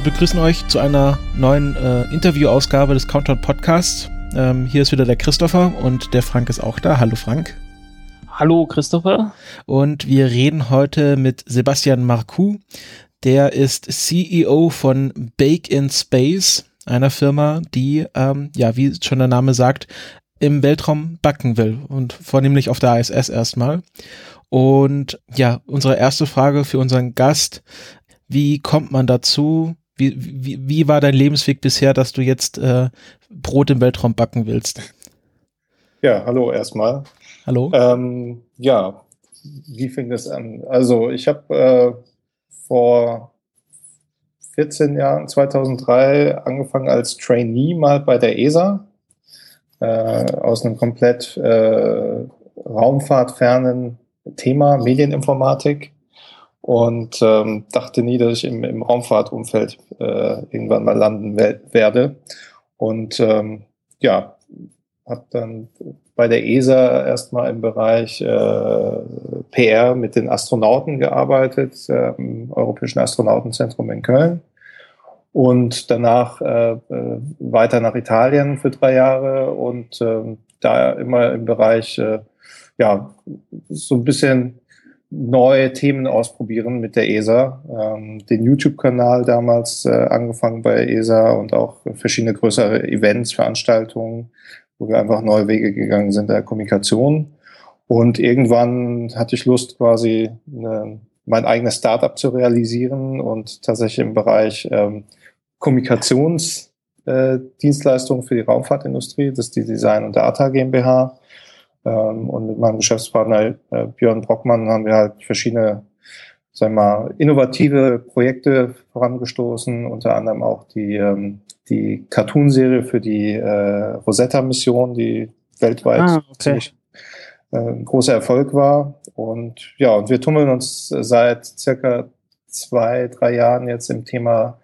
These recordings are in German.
Wir begrüßen euch zu einer neuen äh, Interviewausgabe des Countdown Podcasts. Ähm, hier ist wieder der Christopher und der Frank ist auch da. Hallo Frank. Hallo Christopher. Und wir reden heute mit Sebastian Marcoux. Der ist CEO von Bake in Space, einer Firma, die, ähm, ja, wie schon der Name sagt, im Weltraum backen will und vornehmlich auf der ISS erstmal. Und ja, unsere erste Frage für unseren Gast. Wie kommt man dazu, wie, wie, wie war dein Lebensweg bisher, dass du jetzt äh, Brot im Weltraum backen willst? Ja, hallo erstmal. Hallo. Ähm, ja, wie fing das an? Also ich habe äh, vor 14 Jahren, 2003, angefangen als Trainee mal bei der ESA äh, aus einem komplett äh, raumfahrtfernen Thema Medieninformatik und ähm, dachte nie, dass ich im, im Raumfahrtumfeld äh, irgendwann mal landen werde. Und ähm, ja, habe dann bei der ESA erstmal im Bereich äh, PR mit den Astronauten gearbeitet, äh, im Europäischen Astronautenzentrum in Köln. Und danach äh, äh, weiter nach Italien für drei Jahre und äh, da immer im Bereich, äh, ja, so ein bisschen neue Themen ausprobieren mit der ESA. Ähm, den YouTube-Kanal damals äh, angefangen bei ESA und auch verschiedene größere Events, Veranstaltungen, wo wir einfach neue Wege gegangen sind der Kommunikation. Und irgendwann hatte ich Lust, quasi eine, mein eigenes Startup zu realisieren und tatsächlich im Bereich ähm, Kommunikationsdienstleistungen äh, für die Raumfahrtindustrie, das ist die Design und Data GmbH, ähm, und mit meinem Geschäftspartner äh, Björn Brockmann haben wir halt verschiedene, sagen wir mal, innovative Projekte vorangestoßen, unter anderem auch die, ähm, die Cartoon-Serie für die äh, Rosetta-Mission, die weltweit ah, okay. ziemlich äh, ein großer Erfolg war. Und ja, und wir tummeln uns seit circa zwei, drei Jahren jetzt im Thema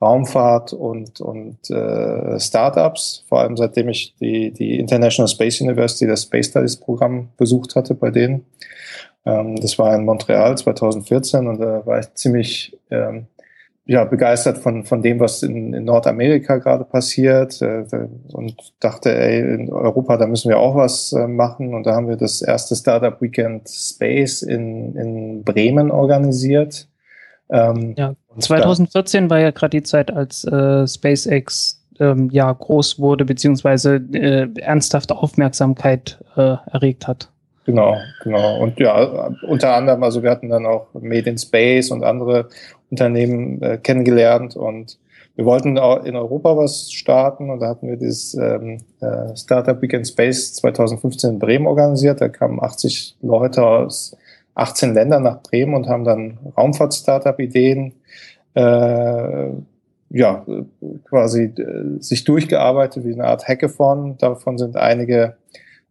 Raumfahrt und, und äh, Startups, vor allem seitdem ich die, die International Space University, das Space Studies Programm besucht hatte bei denen. Ähm, das war in Montreal 2014 und da war ich ziemlich ähm, ja, begeistert von, von dem, was in, in Nordamerika gerade passiert äh, und dachte, ey, in Europa, da müssen wir auch was äh, machen. Und da haben wir das erste Startup Weekend Space in, in Bremen organisiert. Ähm, ja, 2014 war ja gerade die Zeit, als äh, SpaceX ähm, ja groß wurde, beziehungsweise äh, ernsthafte Aufmerksamkeit äh, erregt hat. Genau, genau. Und ja, unter anderem, also wir hatten dann auch Made in Space und andere Unternehmen äh, kennengelernt und wir wollten auch in Europa was starten und da hatten wir dieses ähm, äh, Startup Weekend Space 2015 in Bremen organisiert. Da kamen 80 Leute aus 18 Ländern nach Bremen und haben dann Raumfahrt-Startup-Ideen äh, ja, quasi äh, sich durchgearbeitet wie eine Art Hackathon. Davon sind einige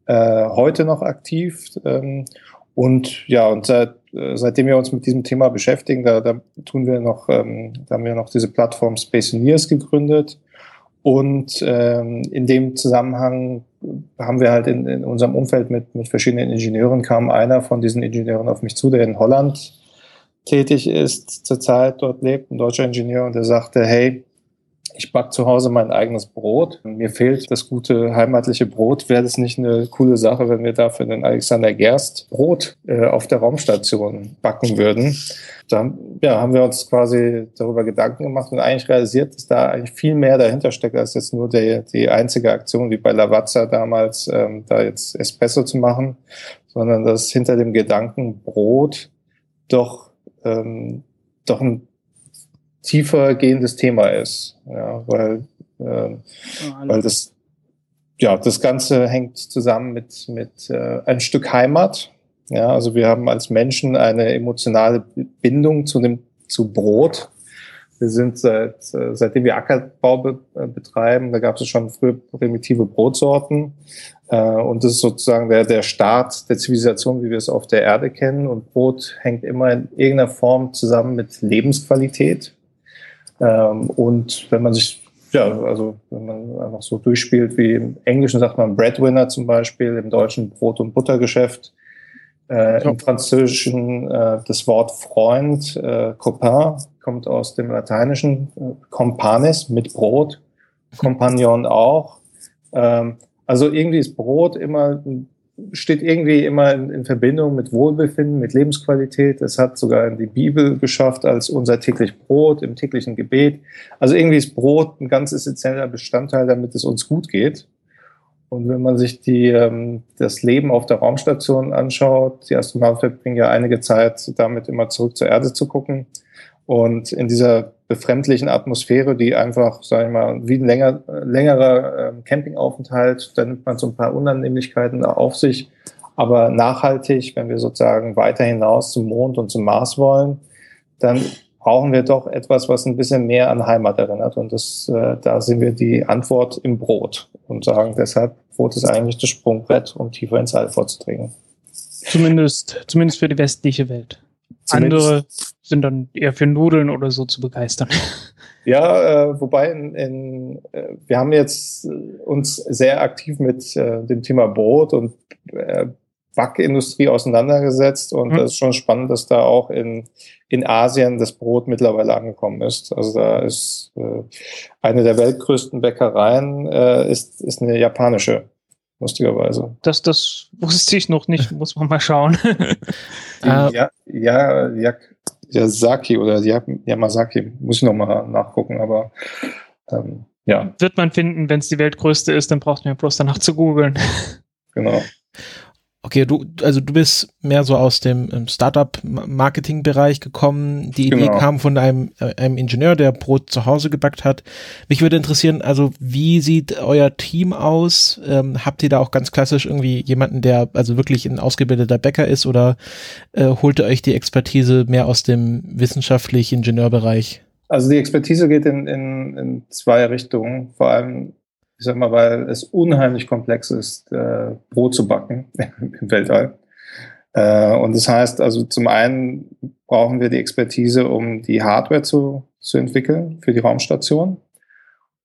äh, heute noch aktiv. Ähm, und ja, und seit, äh, seitdem wir uns mit diesem Thema beschäftigen, da, da tun wir noch, ähm, da haben wir noch diese Plattform Spaceoneers gegründet. Und ähm, in dem Zusammenhang haben wir halt in, in unserem Umfeld mit, mit verschiedenen Ingenieuren, kam einer von diesen Ingenieuren auf mich zu, der in Holland tätig ist, zurzeit dort lebt, ein deutscher Ingenieur, und der sagte, hey, ich back zu Hause mein eigenes Brot. Mir fehlt das gute heimatliche Brot. Wäre das nicht eine coole Sache, wenn wir dafür den Alexander Gerst Brot äh, auf der Raumstation backen würden? Da ja, haben wir uns quasi darüber Gedanken gemacht und eigentlich realisiert, dass da eigentlich viel mehr dahinter steckt, als jetzt nur die, die einzige Aktion wie bei Lavazza damals, ähm, da jetzt Espresso zu machen, sondern dass hinter dem Gedanken Brot doch, ähm, doch ein tiefer gehendes Thema ist. Ja, weil, äh, weil das, ja, das Ganze hängt zusammen mit, mit äh, ein Stück Heimat. Ja, also wir haben als Menschen eine emotionale Bindung zu dem, zu Brot. Wir sind seit, seitdem wir Ackerbau be betreiben, da gab es schon früher primitive Brotsorten. Äh, und das ist sozusagen der, der Start der Zivilisation, wie wir es auf der Erde kennen. Und Brot hängt immer in irgendeiner Form zusammen mit Lebensqualität. Ähm, und wenn man sich, ja, also wenn man einfach so durchspielt, wie im Englischen sagt man Breadwinner zum Beispiel, im Deutschen Brot- und Buttergeschäft, äh, ja. im Französischen äh, das Wort Freund, äh, Copain, kommt aus dem Lateinischen, äh, Companes mit Brot, Compagnon auch. Ähm, also irgendwie ist Brot immer, steht irgendwie immer in, in, Verbindung mit Wohlbefinden, mit Lebensqualität. Es hat sogar in die Bibel geschafft als unser täglich Brot im täglichen Gebet. Also irgendwie ist Brot ein ganz essentieller Bestandteil, damit es uns gut geht. Und wenn man sich die, ähm, das Leben auf der Raumstation anschaut, die Astronauten verbringen ja einige Zeit damit immer zurück zur Erde zu gucken. Und in dieser befremdlichen Atmosphäre, die einfach, sag ich mal, wie ein länger, längerer äh, Campingaufenthalt, da nimmt man so ein paar Unannehmlichkeiten auf sich. Aber nachhaltig, wenn wir sozusagen weiter hinaus zum Mond und zum Mars wollen, dann brauchen wir doch etwas, was ein bisschen mehr an Heimat erinnert. Und das, äh, da sehen wir die Antwort im Brot und sagen deshalb, Brot ist eigentlich das Sprungbrett, um tiefer ins All vorzudringen. Zumindest, zumindest für die westliche Welt. Zumindest Andere sind dann eher für Nudeln oder so zu begeistern. Ja, äh, wobei in, in, äh, wir haben jetzt uns sehr aktiv mit äh, dem Thema Brot und äh, Backindustrie auseinandergesetzt und mhm. das ist schon spannend, dass da auch in, in Asien das Brot mittlerweile angekommen ist. Also da ist äh, eine der weltgrößten Bäckereien äh, ist, ist eine japanische lustigerweise. Das, das wusste ich noch nicht, muss man mal schauen. ja, ja, ja, Yasaki oder Yamazaki, muss ich noch mal nachgucken, aber ähm, ja. Wird man finden, wenn es die weltgrößte ist, dann braucht man ja bloß danach zu googeln. Genau. Okay, du, also du bist mehr so aus dem ähm, Startup-Marketing-Bereich gekommen. Die Idee genau. kam von einem, äh, einem Ingenieur, der Brot zu Hause gebackt hat. Mich würde interessieren, also wie sieht euer Team aus? Ähm, habt ihr da auch ganz klassisch irgendwie jemanden, der also wirklich ein ausgebildeter Bäcker ist oder äh, holt ihr euch die Expertise mehr aus dem wissenschaftlich-Ingenieurbereich? Also die Expertise geht in, in, in zwei Richtungen. Vor allem ich sag mal, weil es unheimlich komplex ist, äh, Brot zu backen im Weltall. Äh, und das heißt also, zum einen brauchen wir die Expertise, um die Hardware zu, zu entwickeln für die Raumstation.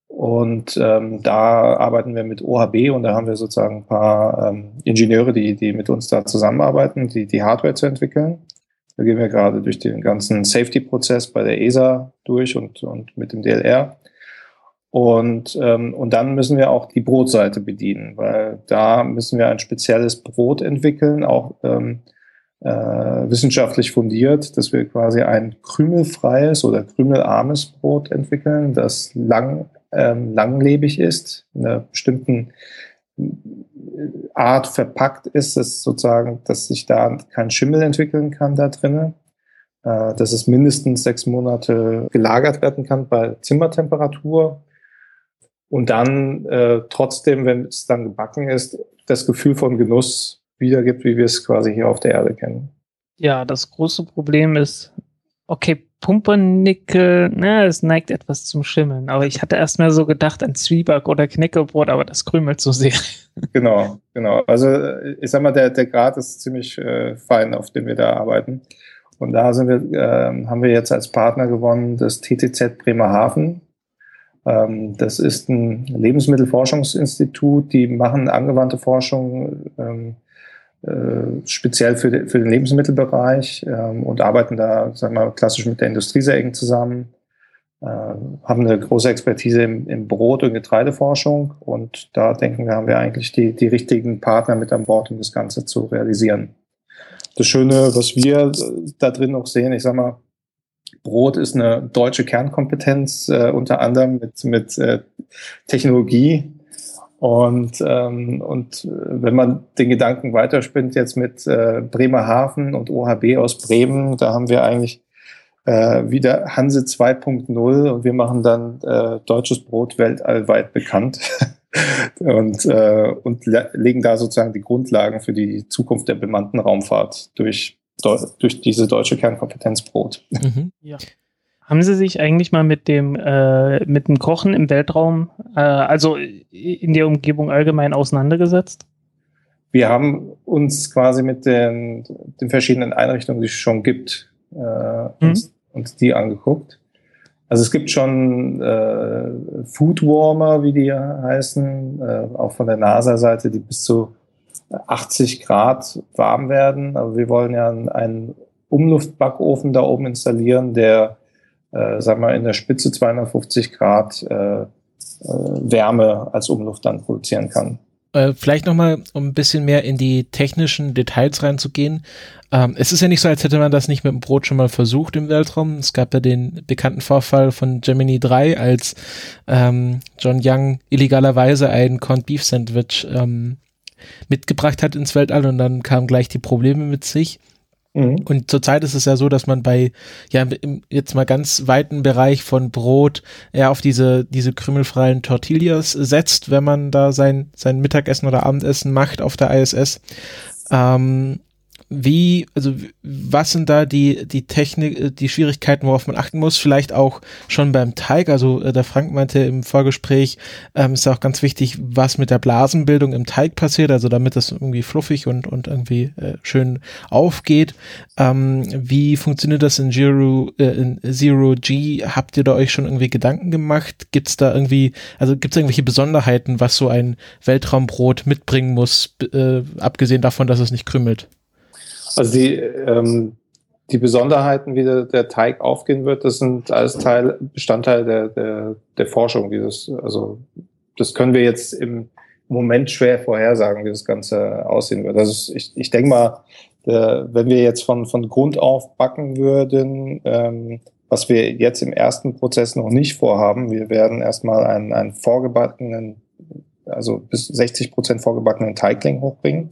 Und ähm, da arbeiten wir mit OHB und da haben wir sozusagen ein paar ähm, Ingenieure, die, die mit uns da zusammenarbeiten, die, die Hardware zu entwickeln. Da gehen wir gerade durch den ganzen Safety-Prozess bei der ESA durch und, und mit dem DLR. Und, ähm, und dann müssen wir auch die Brotseite bedienen, weil da müssen wir ein spezielles Brot entwickeln, auch ähm, äh, wissenschaftlich fundiert, dass wir quasi ein krümelfreies oder krümelarmes Brot entwickeln, das lang, ähm, langlebig ist, in einer bestimmten äh, Art verpackt ist, dass sozusagen, dass sich da kein Schimmel entwickeln kann da drinnen, äh, dass es mindestens sechs Monate gelagert werden kann bei Zimmertemperatur und dann äh, trotzdem, wenn es dann gebacken ist, das Gefühl von Genuss wiedergibt, wie wir es quasi hier auf der Erde kennen. Ja, das große Problem ist, okay, Pumpernickel, na, es neigt etwas zum Schimmeln. Aber ich hatte erst mal so gedacht an Zwieback oder Knäckebrot, aber das krümelt so sehr. Genau, genau. Also ich sag mal, der, der Grad ist ziemlich äh, fein, auf dem wir da arbeiten. Und da sind wir, äh, haben wir jetzt als Partner gewonnen das TTZ Bremerhaven. Ähm, das ist ein Lebensmittelforschungsinstitut, die machen angewandte Forschung ähm, äh, speziell für, für, den Lebensmittelbereich ähm, und arbeiten da, sagen wir mal, klassisch mit der Industrie sehr eng zusammen, äh, haben eine große Expertise im, im, Brot- und Getreideforschung und da denken wir, haben wir eigentlich die, die richtigen Partner mit an Bord, um das Ganze zu realisieren. Das Schöne, was wir da drin auch sehen, ich sag mal, Brot ist eine deutsche Kernkompetenz, äh, unter anderem mit, mit äh, Technologie. Und, ähm, und äh, wenn man den Gedanken weiterspinnt jetzt mit äh, Bremerhaven und OHB aus Bremen, da haben wir eigentlich äh, wieder Hanse 2.0 und wir machen dann äh, deutsches Brot weltallweit bekannt und, äh, und legen da sozusagen die Grundlagen für die Zukunft der bemannten Raumfahrt durch durch diese deutsche Kernkompetenz Brot. Mhm. Ja. Haben Sie sich eigentlich mal mit dem, äh, mit dem Kochen im Weltraum, äh, also in der Umgebung allgemein auseinandergesetzt? Wir haben uns quasi mit den, den verschiedenen Einrichtungen, die es schon gibt, äh, mhm. uns, uns, die angeguckt. Also es gibt schon äh, Foodwarmer, wie die heißen, äh, auch von der NASA-Seite, die bis zu 80 Grad warm werden. Aber wir wollen ja einen Umluftbackofen da oben installieren, der äh, sagen wir, in der Spitze 250 Grad äh, äh, Wärme als Umluft dann produzieren kann. Äh, vielleicht nochmal, um ein bisschen mehr in die technischen Details reinzugehen. Ähm, es ist ja nicht so, als hätte man das nicht mit dem Brot schon mal versucht im Weltraum. Es gab ja den bekannten Vorfall von Gemini 3, als ähm, John Young illegalerweise ein Corned Beef Sandwich ähm, mitgebracht hat ins Weltall und dann kamen gleich die Probleme mit sich. Mhm. Und zurzeit ist es ja so, dass man bei, ja, im jetzt mal ganz weiten Bereich von Brot eher auf diese, diese krümelfreien Tortillas setzt, wenn man da sein, sein Mittagessen oder Abendessen macht auf der ISS. Ähm, wie, also was sind da die, die Technik, äh, die Schwierigkeiten, worauf man achten muss? Vielleicht auch schon beim Teig. Also äh, der Frank meinte im Vorgespräch, ähm, ist auch ganz wichtig, was mit der Blasenbildung im Teig passiert, also damit das irgendwie fluffig und, und irgendwie äh, schön aufgeht. Ähm, wie funktioniert das in Zero, äh, in Zero G? Habt ihr da euch schon irgendwie Gedanken gemacht? Gibt's da irgendwie, also gibt's irgendwelche Besonderheiten, was so ein Weltraumbrot mitbringen muss, äh, abgesehen davon, dass es nicht krümmelt? Also die, ähm, die Besonderheiten, wie der, der, Teig aufgehen wird, das sind alles Teil, Bestandteil der, der, der Forschung. Dieses, also das können wir jetzt im Moment schwer vorhersagen, wie das Ganze aussehen wird. Also ich, ich denke mal, der, wenn wir jetzt von, von Grund auf backen würden, ähm, was wir jetzt im ersten Prozess noch nicht vorhaben, wir werden erstmal einen, einen vorgebackenen, also bis 60 Prozent vorgebackenen Teigling hochbringen.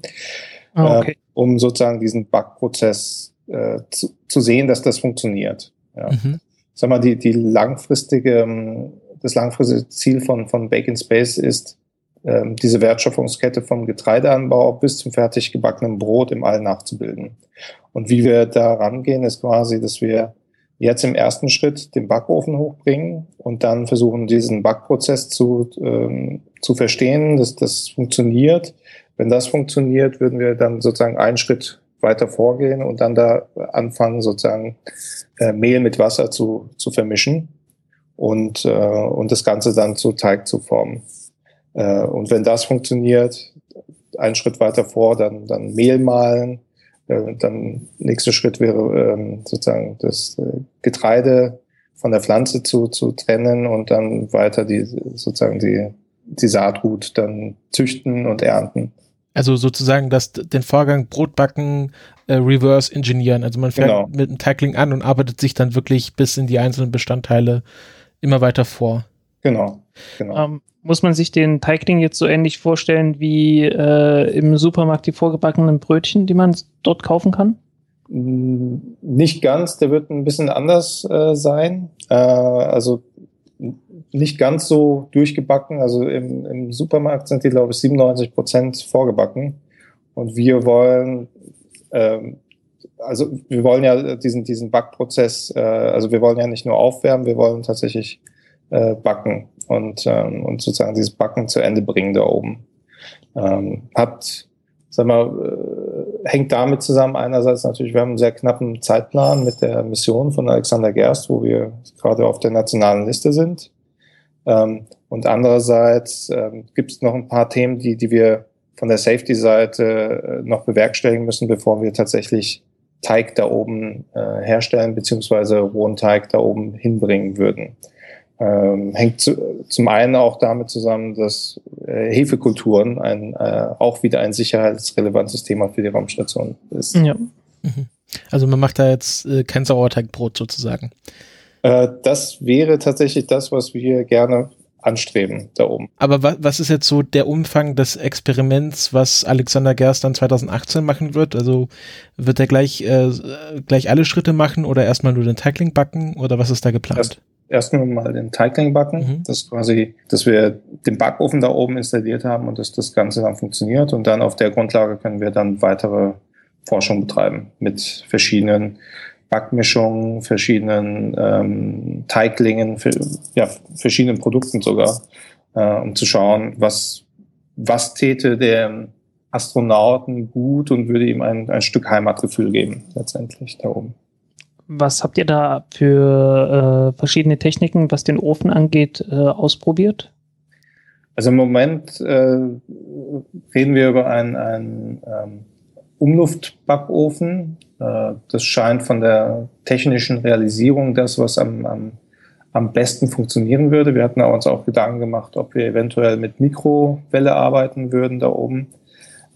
Ah, okay. äh, um sozusagen diesen Backprozess äh, zu, zu, sehen, dass das funktioniert. Ja. Mhm. Sag mal, die, die langfristige, ähm, das langfristige Ziel von, von Bake in Space ist, ähm, diese Wertschöpfungskette vom Getreideanbau bis zum fertig gebackenen Brot im All nachzubilden. Und wie wir da rangehen, ist quasi, dass wir jetzt im ersten Schritt den Backofen hochbringen und dann versuchen, diesen Backprozess zu, ähm, zu verstehen, dass das funktioniert, wenn das funktioniert, würden wir dann sozusagen einen Schritt weiter vorgehen und dann da anfangen, sozusagen äh, Mehl mit Wasser zu, zu vermischen und, äh, und das Ganze dann zu Teig zu formen. Äh, und wenn das funktioniert, einen Schritt weiter vor, dann, dann Mehl mahlen. Äh, dann nächster Schritt wäre ähm, sozusagen das äh, Getreide von der Pflanze zu, zu trennen und dann weiter die sozusagen die, die Saatgut dann züchten und ernten. Also sozusagen das, den Vorgang Brotbacken äh, reverse engineeren. Also man fängt genau. mit einem Tackling an und arbeitet sich dann wirklich bis in die einzelnen Bestandteile immer weiter vor. Genau. genau. Ähm, muss man sich den Teigling jetzt so ähnlich vorstellen wie äh, im Supermarkt die vorgebackenen Brötchen, die man dort kaufen kann? Nicht ganz, der wird ein bisschen anders äh, sein. Äh, also nicht ganz so durchgebacken. Also im, im Supermarkt sind die, glaube ich, 97 Prozent vorgebacken. Und wir wollen, ähm, also wir wollen ja diesen, diesen Backprozess, äh, also wir wollen ja nicht nur aufwärmen, wir wollen tatsächlich äh, backen und, ähm, und sozusagen dieses Backen zu Ende bringen da oben. Ähm, hat, sag mal, äh, hängt damit zusammen einerseits natürlich, wir haben einen sehr knappen Zeitplan mit der Mission von Alexander Gerst, wo wir gerade auf der nationalen Liste sind. Ähm, und andererseits ähm, gibt es noch ein paar Themen, die, die wir von der Safety-Seite äh, noch bewerkstelligen müssen, bevor wir tatsächlich Teig da oben äh, herstellen, beziehungsweise rohen Teig da oben hinbringen würden. Ähm, hängt zu, zum einen auch damit zusammen, dass äh, Hefekulturen ein, äh, auch wieder ein sicherheitsrelevantes Thema für die Raumstation ist. Ja. Mhm. Also man macht da jetzt äh, kein Sauerteigbrot sozusagen. Äh, das wäre tatsächlich das, was wir gerne anstreben da oben. Aber wa was ist jetzt so der Umfang des Experiments, was Alexander Gerst dann 2018 machen wird? Also wird er gleich, äh, gleich alle Schritte machen oder erstmal nur den Tackling backen oder was ist da geplant? Erst, erst nur mal den Tackling backen, mhm. das quasi, dass wir den Backofen da oben installiert haben und dass das Ganze dann funktioniert und dann auf der Grundlage können wir dann weitere Forschung betreiben mit verschiedenen Backmischungen, verschiedenen ähm, Teiglingen, für, ja, verschiedenen Produkten sogar, äh, um zu schauen, was, was täte der Astronauten gut und würde ihm ein, ein Stück Heimatgefühl geben, letztendlich da oben. Was habt ihr da für äh, verschiedene Techniken, was den Ofen angeht, äh, ausprobiert? Also im Moment äh, reden wir über einen, einen ähm, Umluftbackofen. Äh, das scheint von der technischen Realisierung das, was am, am, am besten funktionieren würde. Wir hatten uns auch Gedanken gemacht, ob wir eventuell mit Mikrowelle arbeiten würden da oben.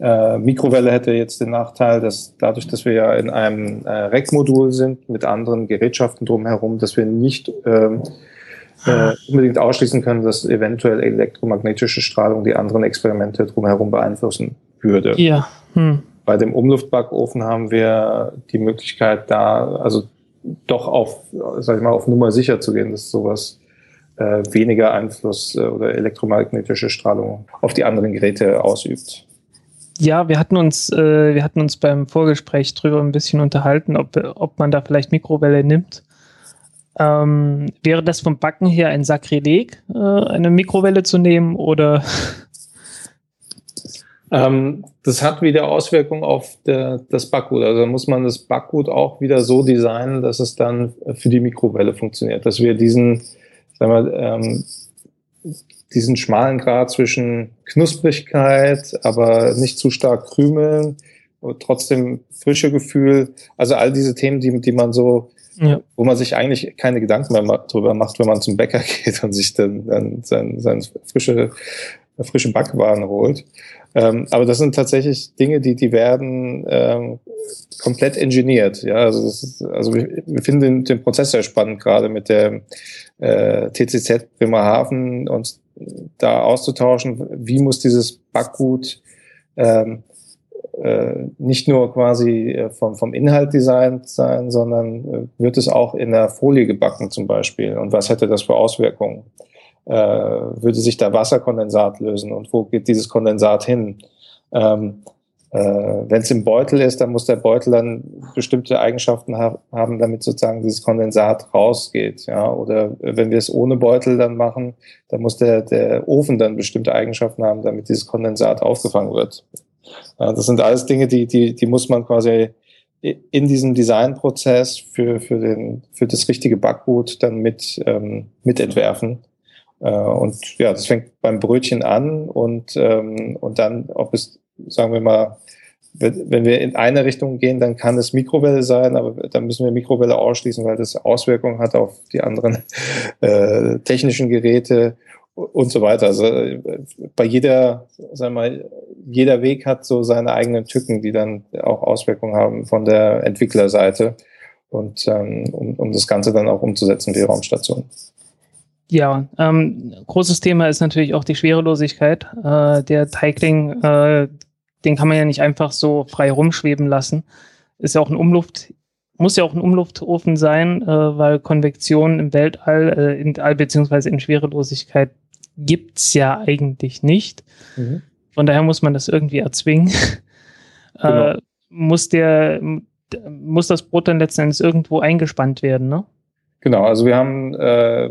Äh, Mikrowelle hätte jetzt den Nachteil, dass dadurch, dass wir ja in einem äh, Rack-Modul sind mit anderen Gerätschaften drumherum, dass wir nicht ähm, äh, unbedingt ausschließen können, dass eventuell elektromagnetische Strahlung die anderen Experimente drumherum beeinflussen würde. Ja. Hm. Bei dem Umluftbackofen haben wir die Möglichkeit, da also doch auf, sag ich mal, auf Nummer sicher zu gehen, dass sowas äh, weniger Einfluss äh, oder elektromagnetische Strahlung auf die anderen Geräte ausübt. Ja, wir hatten uns, äh, wir hatten uns beim Vorgespräch drüber ein bisschen unterhalten, ob, ob man da vielleicht Mikrowelle nimmt. Ähm, wäre das vom Backen her ein Sakrileg, äh, eine Mikrowelle zu nehmen oder? Ähm, das hat wieder Auswirkungen auf der, das Backgut. Also muss man das Backgut auch wieder so designen, dass es dann für die Mikrowelle funktioniert. Dass wir diesen, sagen wir, ähm, diesen schmalen Grad zwischen Knusprigkeit, aber nicht zu stark krümeln und trotzdem frische Gefühl. Also all diese Themen, die, die man so, ja. wo man sich eigentlich keine Gedanken mehr drüber macht, wenn man zum Bäcker geht und sich dann, dann sein, sein frische, frische Backwaren holt. Ähm, aber das sind tatsächlich Dinge, die, die werden ähm, komplett engineert. Ja, also, ist, also wir, wir finden den, den Prozess sehr spannend, gerade mit der äh, TCZ Bremerhaven uns da auszutauschen, wie muss dieses Backgut ähm, äh, nicht nur quasi äh, vom, vom Inhalt designt sein, sondern äh, wird es auch in der Folie gebacken zum Beispiel und was hätte das für Auswirkungen? Äh, würde sich da Wasserkondensat lösen und wo geht dieses Kondensat hin? Ähm, äh, Wenn es im Beutel ist, dann muss der Beutel dann bestimmte Eigenschaften ha haben, damit sozusagen dieses Kondensat rausgeht. Ja? Oder wenn wir es ohne Beutel dann machen, dann muss der, der Ofen dann bestimmte Eigenschaften haben, damit dieses Kondensat aufgefangen wird. Ja, das sind alles Dinge, die, die, die muss man quasi in diesem Designprozess für, für, den, für das richtige Backgut dann mit, ähm, mitentwerfen. Äh, und ja, das fängt beim Brötchen an und, ähm, und dann, ob es sagen wir mal, wenn wir in eine Richtung gehen, dann kann es Mikrowelle sein, aber dann müssen wir Mikrowelle ausschließen, weil das Auswirkungen hat auf die anderen äh, technischen Geräte und so weiter. Also bei jeder, sagen wir mal, jeder Weg hat so seine eigenen Tücken, die dann auch Auswirkungen haben von der Entwicklerseite und ähm, um, um das Ganze dann auch umzusetzen wie Raumstation. Ja, ähm, großes Thema ist natürlich auch die Schwerelosigkeit. Äh, der Teigling, äh, den kann man ja nicht einfach so frei rumschweben lassen. Ist ja auch ein Umluft, muss ja auch ein Umluftofen sein, äh, weil Konvektion im Weltall, äh, in All beziehungsweise in Schwerelosigkeit gibt's ja eigentlich nicht. Mhm. Von daher muss man das irgendwie erzwingen. Genau. Äh, muss der, muss das Brot dann letzten Endes irgendwo eingespannt werden, ne? Genau, also wir haben äh,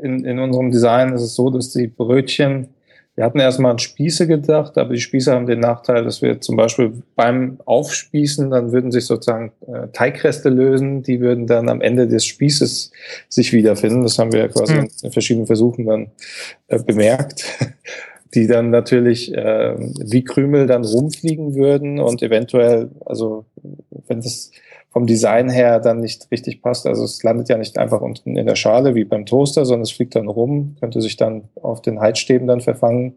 in, in unserem Design ist es so, dass die Brötchen, wir hatten erstmal an Spieße gedacht, aber die Spieße haben den Nachteil, dass wir zum Beispiel beim Aufspießen, dann würden sich sozusagen äh, Teigreste lösen, die würden dann am Ende des Spießes sich wiederfinden. Das haben wir quasi mhm. in verschiedenen Versuchen dann äh, bemerkt die dann natürlich äh, wie Krümel dann rumfliegen würden und eventuell, also wenn das vom Design her dann nicht richtig passt. Also es landet ja nicht einfach unten in der Schale wie beim Toaster, sondern es fliegt dann rum, könnte sich dann auf den Heizstäben dann verfangen,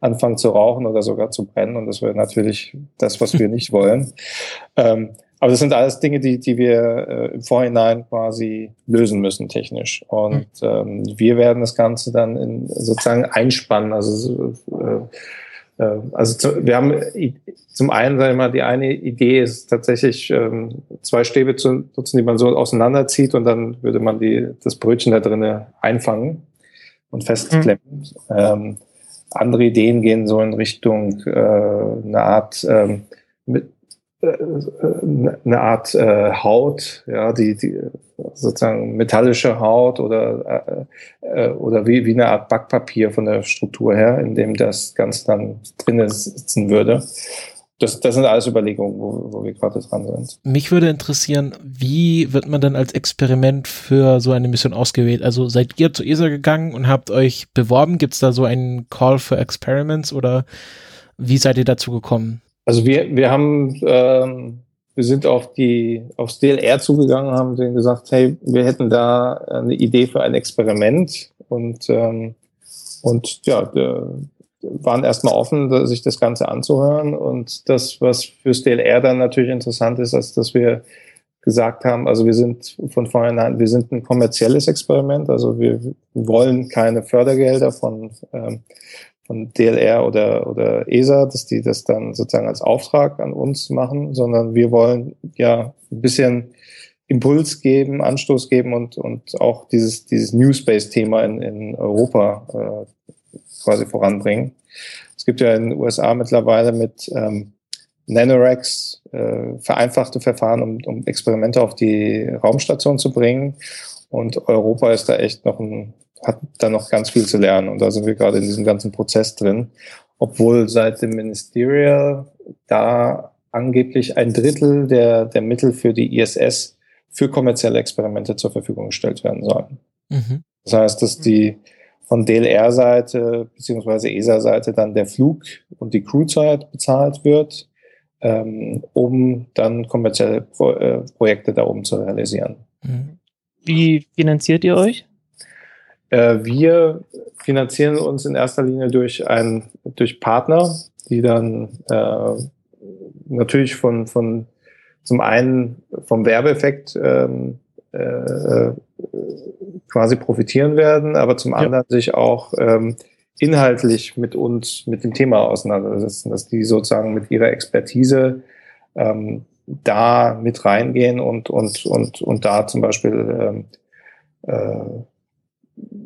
anfangen zu rauchen oder sogar zu brennen. Und das wäre natürlich das, was wir nicht wollen. Ähm, aber das sind alles Dinge, die, die wir äh, im Vorhinein quasi lösen müssen technisch. Und ähm, wir werden das Ganze dann in, sozusagen einspannen. Also äh, äh, also zu, wir haben zum einen, sagen wir mal, die eine Idee ist tatsächlich ähm, zwei Stäbe zu nutzen, die man so auseinanderzieht und dann würde man die, das Brötchen da drinnen einfangen und festklemmen. Mhm. Ähm, andere Ideen gehen so in Richtung äh, eine Art ähm, mit, äh, eine Art äh, Haut, ja, die, die sozusagen metallische Haut oder, äh, äh, oder wie, wie eine Art Backpapier von der Struktur her, in dem das Ganze dann drinnen sitzen würde. Das, das sind alles Überlegungen, wo, wo wir gerade dran sind. Mich würde interessieren, wie wird man denn als Experiment für so eine Mission ausgewählt? Also seid ihr zu ESA gegangen und habt euch beworben? Gibt es da so einen Call for Experiments oder wie seid ihr dazu gekommen? Also wir, wir haben ähm, wir sind auf die, aufs DLR zugegangen, haben denen gesagt, hey, wir hätten da eine Idee für ein Experiment und, ähm, und ja, waren erstmal offen, sich das Ganze anzuhören. Und das, was fürs DLR dann natürlich interessant ist, ist, dass wir gesagt haben, also wir sind von vornherein, wir sind ein kommerzielles Experiment, also wir wollen keine Fördergelder von, ähm, von DLR oder, oder ESA, dass die das dann sozusagen als Auftrag an uns machen, sondern wir wollen ja ein bisschen Impuls geben, Anstoß geben und, und auch dieses, dieses New Space-Thema in, in Europa äh, quasi voranbringen. Es gibt ja in den USA mittlerweile mit ähm, Nanorex äh, vereinfachte Verfahren, um, um Experimente auf die Raumstation zu bringen. Und Europa ist da echt noch ein hat da noch ganz viel zu lernen. Und da sind wir gerade in diesem ganzen Prozess drin. Obwohl seit dem Ministerial da angeblich ein Drittel der, der Mittel für die ISS für kommerzielle Experimente zur Verfügung gestellt werden sollen. Mhm. Das heißt, dass die von DLR-Seite beziehungsweise ESA-Seite dann der Flug und die Crewzeit bezahlt wird, ähm, um dann kommerzielle Pro äh, Projekte da oben zu realisieren. Mhm. Wie finanziert ihr euch? Äh, wir finanzieren uns in erster Linie durch ein, durch Partner, die dann äh, natürlich von, von zum einen vom Werbeeffekt ähm, äh, quasi profitieren werden, aber zum anderen ja. sich auch ähm, inhaltlich mit uns, mit dem Thema auseinandersetzen, dass die sozusagen mit ihrer Expertise ähm, da mit reingehen und, und, und, und da zum Beispiel ähm, äh,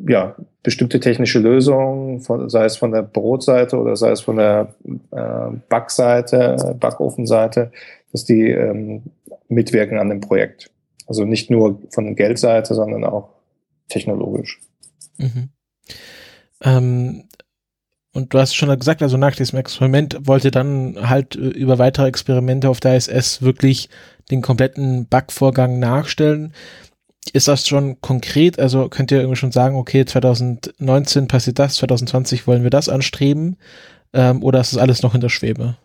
ja, bestimmte technische Lösungen, von, sei es von der Brotseite oder sei es von der äh, Backseite, Backofenseite, dass die ähm, mitwirken an dem Projekt. Also nicht nur von der Geldseite, sondern auch technologisch. Mhm. Ähm, und du hast schon gesagt, also nach diesem Experiment wollte dann halt äh, über weitere Experimente auf der ISS wirklich den kompletten Backvorgang nachstellen ist das schon konkret? Also könnt ihr irgendwie schon sagen, okay, 2019 passiert das, 2020 wollen wir das anstreben? Ähm, oder ist das alles noch in der Schwebe?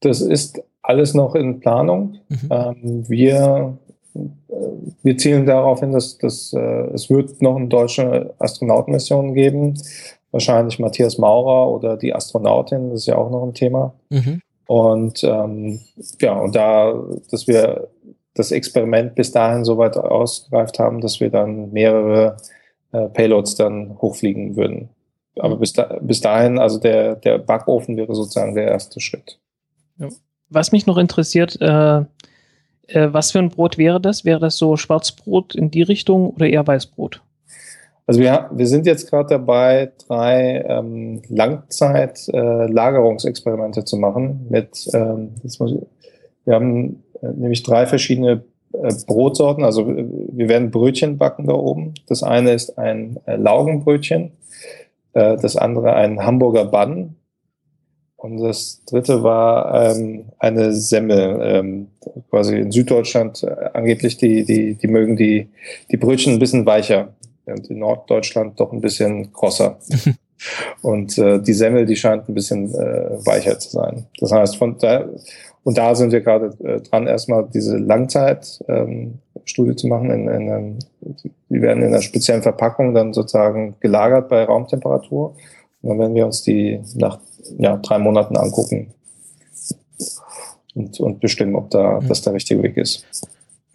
Das ist alles noch in Planung. Mhm. Ähm, wir, äh, wir zielen darauf hin, dass, dass äh, es wird noch eine deutsche Astronautenmission geben. Wahrscheinlich Matthias Maurer oder die Astronautin, das ist ja auch noch ein Thema. Mhm. Und ähm, ja, und da, dass wir das Experiment bis dahin so weit ausgereift haben, dass wir dann mehrere äh, Payloads dann hochfliegen würden. Aber bis, da, bis dahin, also der, der Backofen wäre sozusagen der erste Schritt. Was mich noch interessiert, äh, äh, was für ein Brot wäre das? Wäre das so Schwarzbrot in die Richtung oder eher Weißbrot? Also wir, wir sind jetzt gerade dabei, drei ähm, Langzeit-Lagerungsexperimente äh, zu machen mit, ähm, ich, wir haben nämlich drei verschiedene äh, Brotsorten. Also wir werden Brötchen backen da oben. Das eine ist ein äh, Laugenbrötchen, das andere ein Hamburger Bann und das dritte war ähm, eine Semmel, ähm, quasi in Süddeutschland äh, angeblich, die, die, die mögen die, die Brötchen ein bisschen weicher und in Norddeutschland doch ein bisschen krosser. und äh, die Semmel, die scheint ein bisschen äh, weicher zu sein. Das heißt, von da, und da sind wir gerade äh, dran, erstmal diese Langzeitstudie ähm, zu machen. In, in, in, die werden in einer speziellen Verpackung dann sozusagen gelagert bei Raumtemperatur. Und dann werden wir uns die nach ja, drei Monaten angucken und, und bestimmen, ob da mhm. das der richtige Weg ist.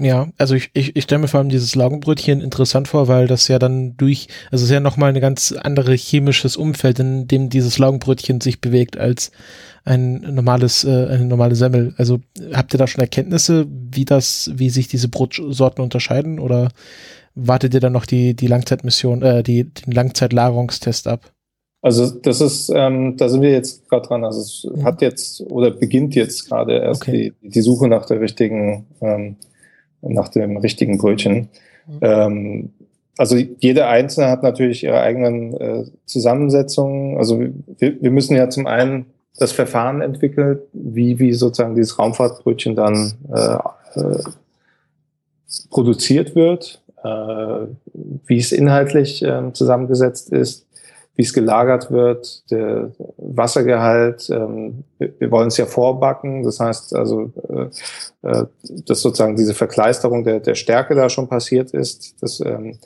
Ja, also ich, ich, ich stelle mir vor allem dieses Laugenbrötchen interessant vor, weil das ja dann durch, also es ist ja nochmal ein ganz andere chemisches Umfeld, in dem dieses Laugenbrötchen sich bewegt als ein normales, äh, eine normale Semmel. Also habt ihr da schon Erkenntnisse, wie das, wie sich diese Brotsorten unterscheiden oder wartet ihr dann noch die, die Langzeitmission, äh, die, den Langzeitlagerungstest ab? Also das ist, ähm, da sind wir jetzt gerade dran. Also es mhm. hat jetzt oder beginnt jetzt gerade erst okay. die, die Suche nach der richtigen, ähm, nach dem richtigen Brötchen. Mhm. Ähm, also jede Einzelne hat natürlich ihre eigenen äh, Zusammensetzungen. Also wir, wir müssen ja zum einen das Verfahren entwickeln, wie, wie sozusagen dieses Raumfahrtbrötchen dann äh, äh, produziert wird, äh, wie es inhaltlich äh, zusammengesetzt ist, wie es gelagert wird, der Wassergehalt. Ähm, wir wollen es ja vorbacken, das heißt also, äh, äh, dass sozusagen diese Verkleisterung der, der Stärke da schon passiert ist. Das, ähm,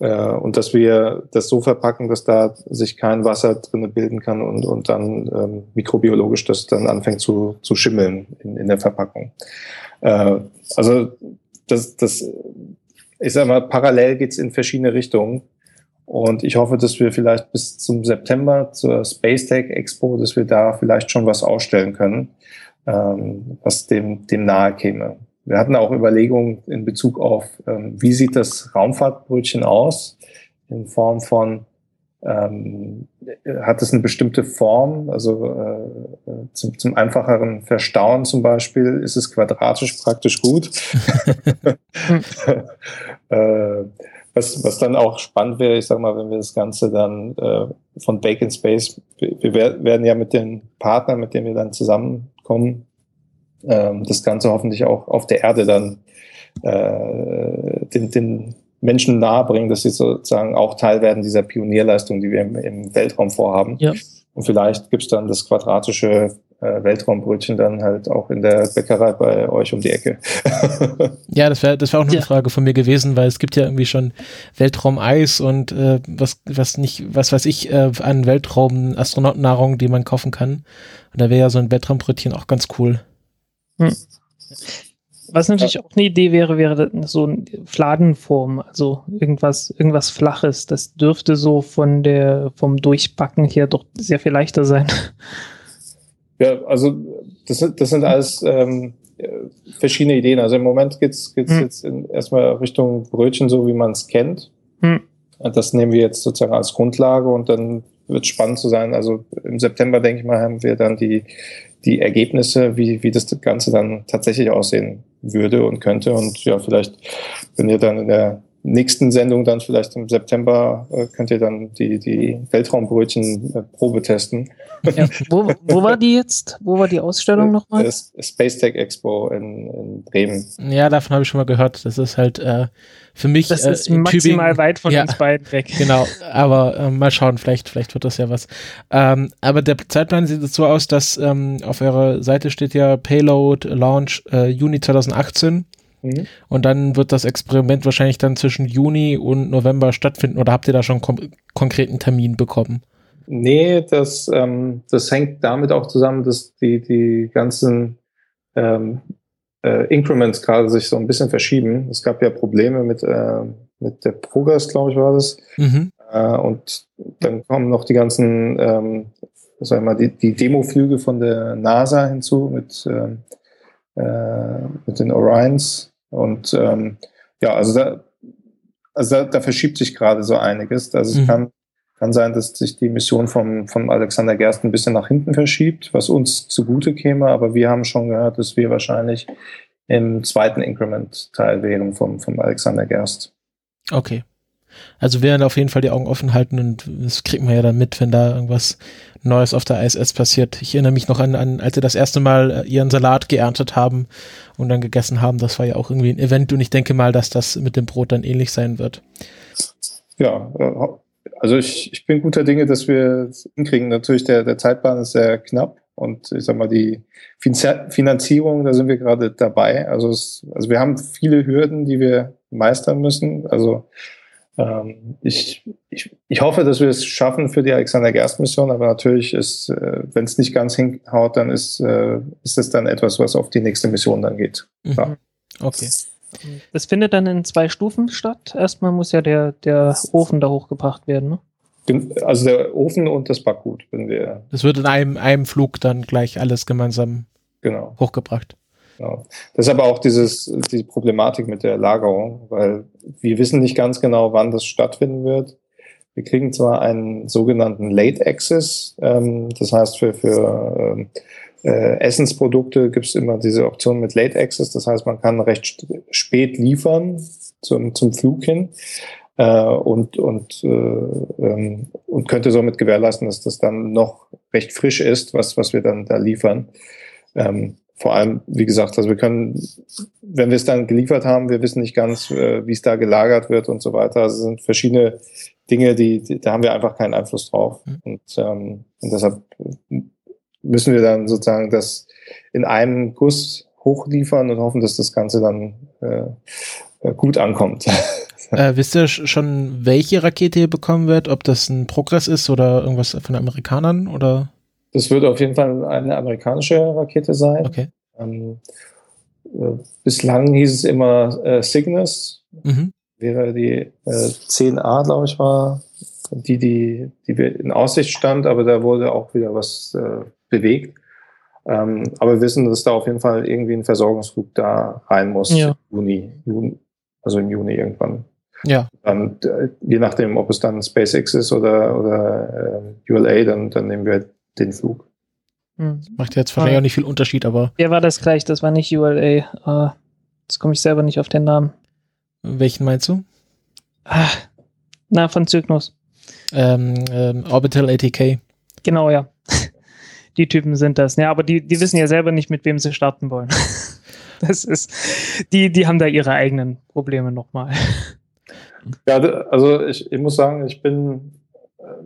äh, und dass wir das so verpacken, dass da sich kein Wasser drinne bilden kann und, und dann ähm, mikrobiologisch das dann anfängt zu, zu schimmeln in, in der Verpackung. Äh, also das, das, ich sag mal, parallel geht's in verschiedene Richtungen. Und ich hoffe, dass wir vielleicht bis zum September zur Space Tech Expo, dass wir da vielleicht schon was ausstellen können, ähm, was dem, dem nahe käme. Wir hatten auch Überlegungen in Bezug auf, ähm, wie sieht das Raumfahrtbrötchen aus in Form von, ähm, hat es eine bestimmte Form, also äh, zum, zum einfacheren Verstauen zum Beispiel ist es quadratisch praktisch gut. äh, was, was dann auch spannend wäre, ich sag mal, wenn wir das Ganze dann äh, von Bacon Space, wir, werden ja mit den Partnern, mit denen wir dann zusammenkommen, ähm, das Ganze hoffentlich auch auf der Erde dann äh, den, den Menschen nahebringen, dass sie sozusagen auch Teil werden dieser Pionierleistung, die wir im, im Weltraum vorhaben. Ja. Und vielleicht gibt's dann das quadratische Weltraumbrötchen dann halt auch in der Bäckerei bei euch um die Ecke. ja, das wäre das wär auch noch ja. eine Frage von mir gewesen, weil es gibt ja irgendwie schon Weltraumeis und äh, was, was nicht, was weiß ich, äh, an Weltraum-Astronautennahrung, die man kaufen kann. Und da wäre ja so ein Weltraumbrötchen auch ganz cool. Hm. Was natürlich auch eine Idee wäre, wäre so eine Fladenform, also irgendwas, irgendwas Flaches. Das dürfte so von der, vom Durchbacken her doch sehr viel leichter sein. Ja, also das, das sind alles ähm, verschiedene Ideen. Also im Moment geht's geht's hm. jetzt in, erstmal Richtung Brötchen, so wie man es kennt. Hm. Das nehmen wir jetzt sozusagen als Grundlage und dann wird spannend zu sein. Also im September, denke ich mal, haben wir dann die die Ergebnisse, wie, wie das Ganze dann tatsächlich aussehen würde und könnte. Und ja, vielleicht, wenn ihr dann in der nächsten Sendung dann vielleicht im September äh, könnt ihr dann die, die Weltraumbrötchen äh, Probe testen. Ja, wo, wo war die jetzt? Wo war die Ausstellung äh, nochmal? Space Tech Expo in, in Bremen. Ja, davon habe ich schon mal gehört. Das ist halt äh, für mich. Das äh, ist maximal Tübingen, weit von ja, uns beiden weg. Genau, aber äh, mal schauen, vielleicht, vielleicht wird das ja was. Ähm, aber der Zeitplan sieht so aus, dass ähm, auf eurer Seite steht ja Payload Launch äh, Juni 2018. Mhm. Und dann wird das Experiment wahrscheinlich dann zwischen Juni und November stattfinden oder habt ihr da schon konkreten Termin bekommen? Nee, das, ähm, das hängt damit auch zusammen, dass die, die ganzen ähm, äh, Increments gerade sich so ein bisschen verschieben. Es gab ja Probleme mit, äh, mit der Progress, glaube ich, war das. Mhm. Äh, und dann kommen noch die ganzen, ähm, sag mal, die, die Demoflüge von der NASA hinzu mit, ähm, äh, mit den Orions. Und ähm, ja, also da, also da, da verschiebt sich gerade so einiges. Also mhm. es kann, kann sein, dass sich die Mission vom, vom Alexander Gerst ein bisschen nach hinten verschiebt, was uns zugute käme, aber wir haben schon gehört, dass wir wahrscheinlich im zweiten Increment Teil wären vom, vom Alexander Gerst. Okay. Also wir werden auf jeden Fall die Augen offen halten und das kriegt man ja dann mit, wenn da irgendwas Neues auf der ISS passiert. Ich erinnere mich noch an, an als sie das erste Mal äh, ihren Salat geerntet haben und dann gegessen haben. Das war ja auch irgendwie ein Event und ich denke mal, dass das mit dem Brot dann ähnlich sein wird. Ja, äh, also ich, ich bin guter Dinge, dass wir es hinkriegen. Natürlich, der, der Zeitplan ist sehr knapp und ich sag mal, die Finanzierung, da sind wir gerade dabei. Also, es, also wir haben viele Hürden, die wir meistern müssen. Also ich, ich, ich hoffe, dass wir es schaffen für die Alexander Gerst Mission, aber natürlich ist, äh, wenn es nicht ganz hinhaut, dann ist, äh, ist es dann etwas, was auf die nächste Mission dann geht. Mhm. Ja. Okay. Das findet dann in zwei Stufen statt. Erstmal muss ja der, der Ofen da hochgebracht werden, ne? Also der Ofen und das Backgut, wenn wir. Das wird in einem, einem Flug dann gleich alles gemeinsam genau. hochgebracht. Genau. Das ist aber auch dieses, die Problematik mit der Lagerung, weil wir wissen nicht ganz genau, wann das stattfinden wird. Wir kriegen zwar einen sogenannten Late Access, ähm, das heißt für, für äh, Essensprodukte gibt es immer diese Option mit Late Access, das heißt man kann recht spät liefern zum, zum Flug hin äh, und, und, äh, ähm, und könnte somit gewährleisten, dass das dann noch recht frisch ist, was, was wir dann da liefern. Ähm, vor allem, wie gesagt, also wir können, wenn wir es dann geliefert haben, wir wissen nicht ganz, äh, wie es da gelagert wird und so weiter. Also es sind verschiedene Dinge, die, die da haben wir einfach keinen Einfluss drauf. Mhm. Und, ähm, und deshalb müssen wir dann sozusagen das in einem Guss hochliefern und hoffen, dass das Ganze dann äh, äh gut ankommt. Äh, wisst ihr schon, welche Rakete ihr bekommen wird? Ob das ein Progress ist oder irgendwas von Amerikanern oder? Das wird auf jeden Fall eine amerikanische Rakete sein. Okay. Ähm, äh, bislang hieß es immer äh, Cygnus. Mhm. Wäre die äh, 10A, glaube ich, war die, die, die in Aussicht stand, aber da wurde auch wieder was äh, bewegt. Ähm, aber wir wissen, dass da auf jeden Fall irgendwie ein Versorgungsflug da rein muss. Ja. Juni, Juni, also im Juni irgendwann. Ja. Dann, äh, je nachdem, ob es dann SpaceX ist oder, oder äh, ULA, dann, dann nehmen wir den Flug. Hm. Macht jetzt wahrscheinlich auch nicht viel Unterschied, aber. Ja, war das gleich, das war nicht ULA. Uh, jetzt komme ich selber nicht auf den Namen. Welchen meinst du? Ah, na, von Cygnus. Ähm, ähm, Orbital ATK. Genau, ja. die Typen sind das. Ja, aber die, die wissen ja selber nicht, mit wem sie starten wollen. das ist, die, die haben da ihre eigenen Probleme nochmal. Ja, also ich, ich muss sagen, ich bin äh,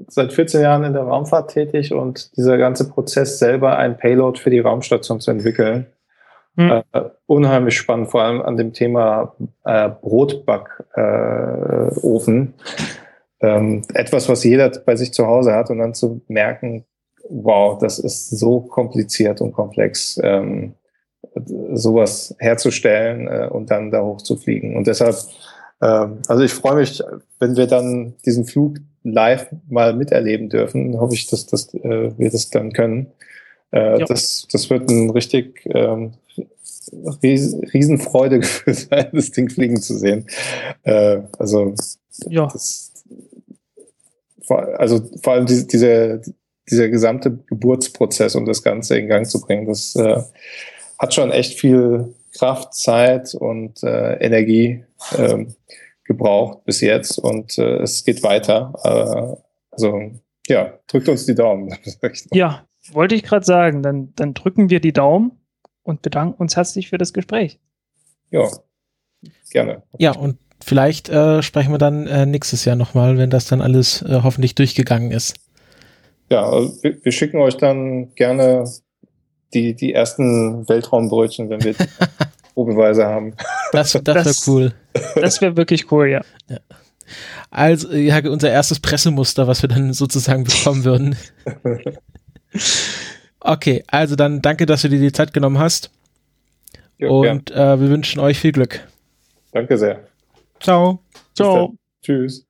seit 14 Jahren in der Raumfahrt tätig und dieser ganze Prozess selber ein Payload für die Raumstation zu entwickeln, hm. äh, unheimlich spannend, vor allem an dem Thema äh, Brotbackofen. Äh, ähm, etwas, was jeder bei sich zu Hause hat und dann zu merken, wow, das ist so kompliziert und komplex, ähm, sowas herzustellen äh, und dann da hochzufliegen. Und deshalb ähm, also ich freue mich, wenn wir dann diesen Flug live mal miterleben dürfen. Hoffe ich, dass, dass äh, wir das dann können. Äh, das, das wird ein richtig ähm, Ries Riesenfreude sein, das Ding fliegen zu sehen. Äh, also ja. Das, also vor allem diese, diese, dieser gesamte Geburtsprozess, um das Ganze in Gang zu bringen, das äh, hat schon echt viel Kraft, Zeit und äh, Energie ähm, gebraucht bis jetzt und äh, es geht weiter. Äh, also ja, drückt uns die Daumen. ja, wollte ich gerade sagen. Dann, dann drücken wir die Daumen und bedanken uns herzlich für das Gespräch. Ja, gerne. Ja, und vielleicht äh, sprechen wir dann äh, nächstes Jahr nochmal, wenn das dann alles äh, hoffentlich durchgegangen ist. Ja, also wir, wir schicken euch dann gerne die, die ersten Weltraumbrötchen, wenn wir Probeweise haben. Das, das wäre cool. Das wäre wirklich cool, ja. ja. Also, ja, unser erstes Pressemuster, was wir dann sozusagen bekommen würden. Okay, also dann danke, dass du dir die Zeit genommen hast. Ja, Und äh, wir wünschen euch viel Glück. Danke sehr. Ciao. Ciao. Tschüss.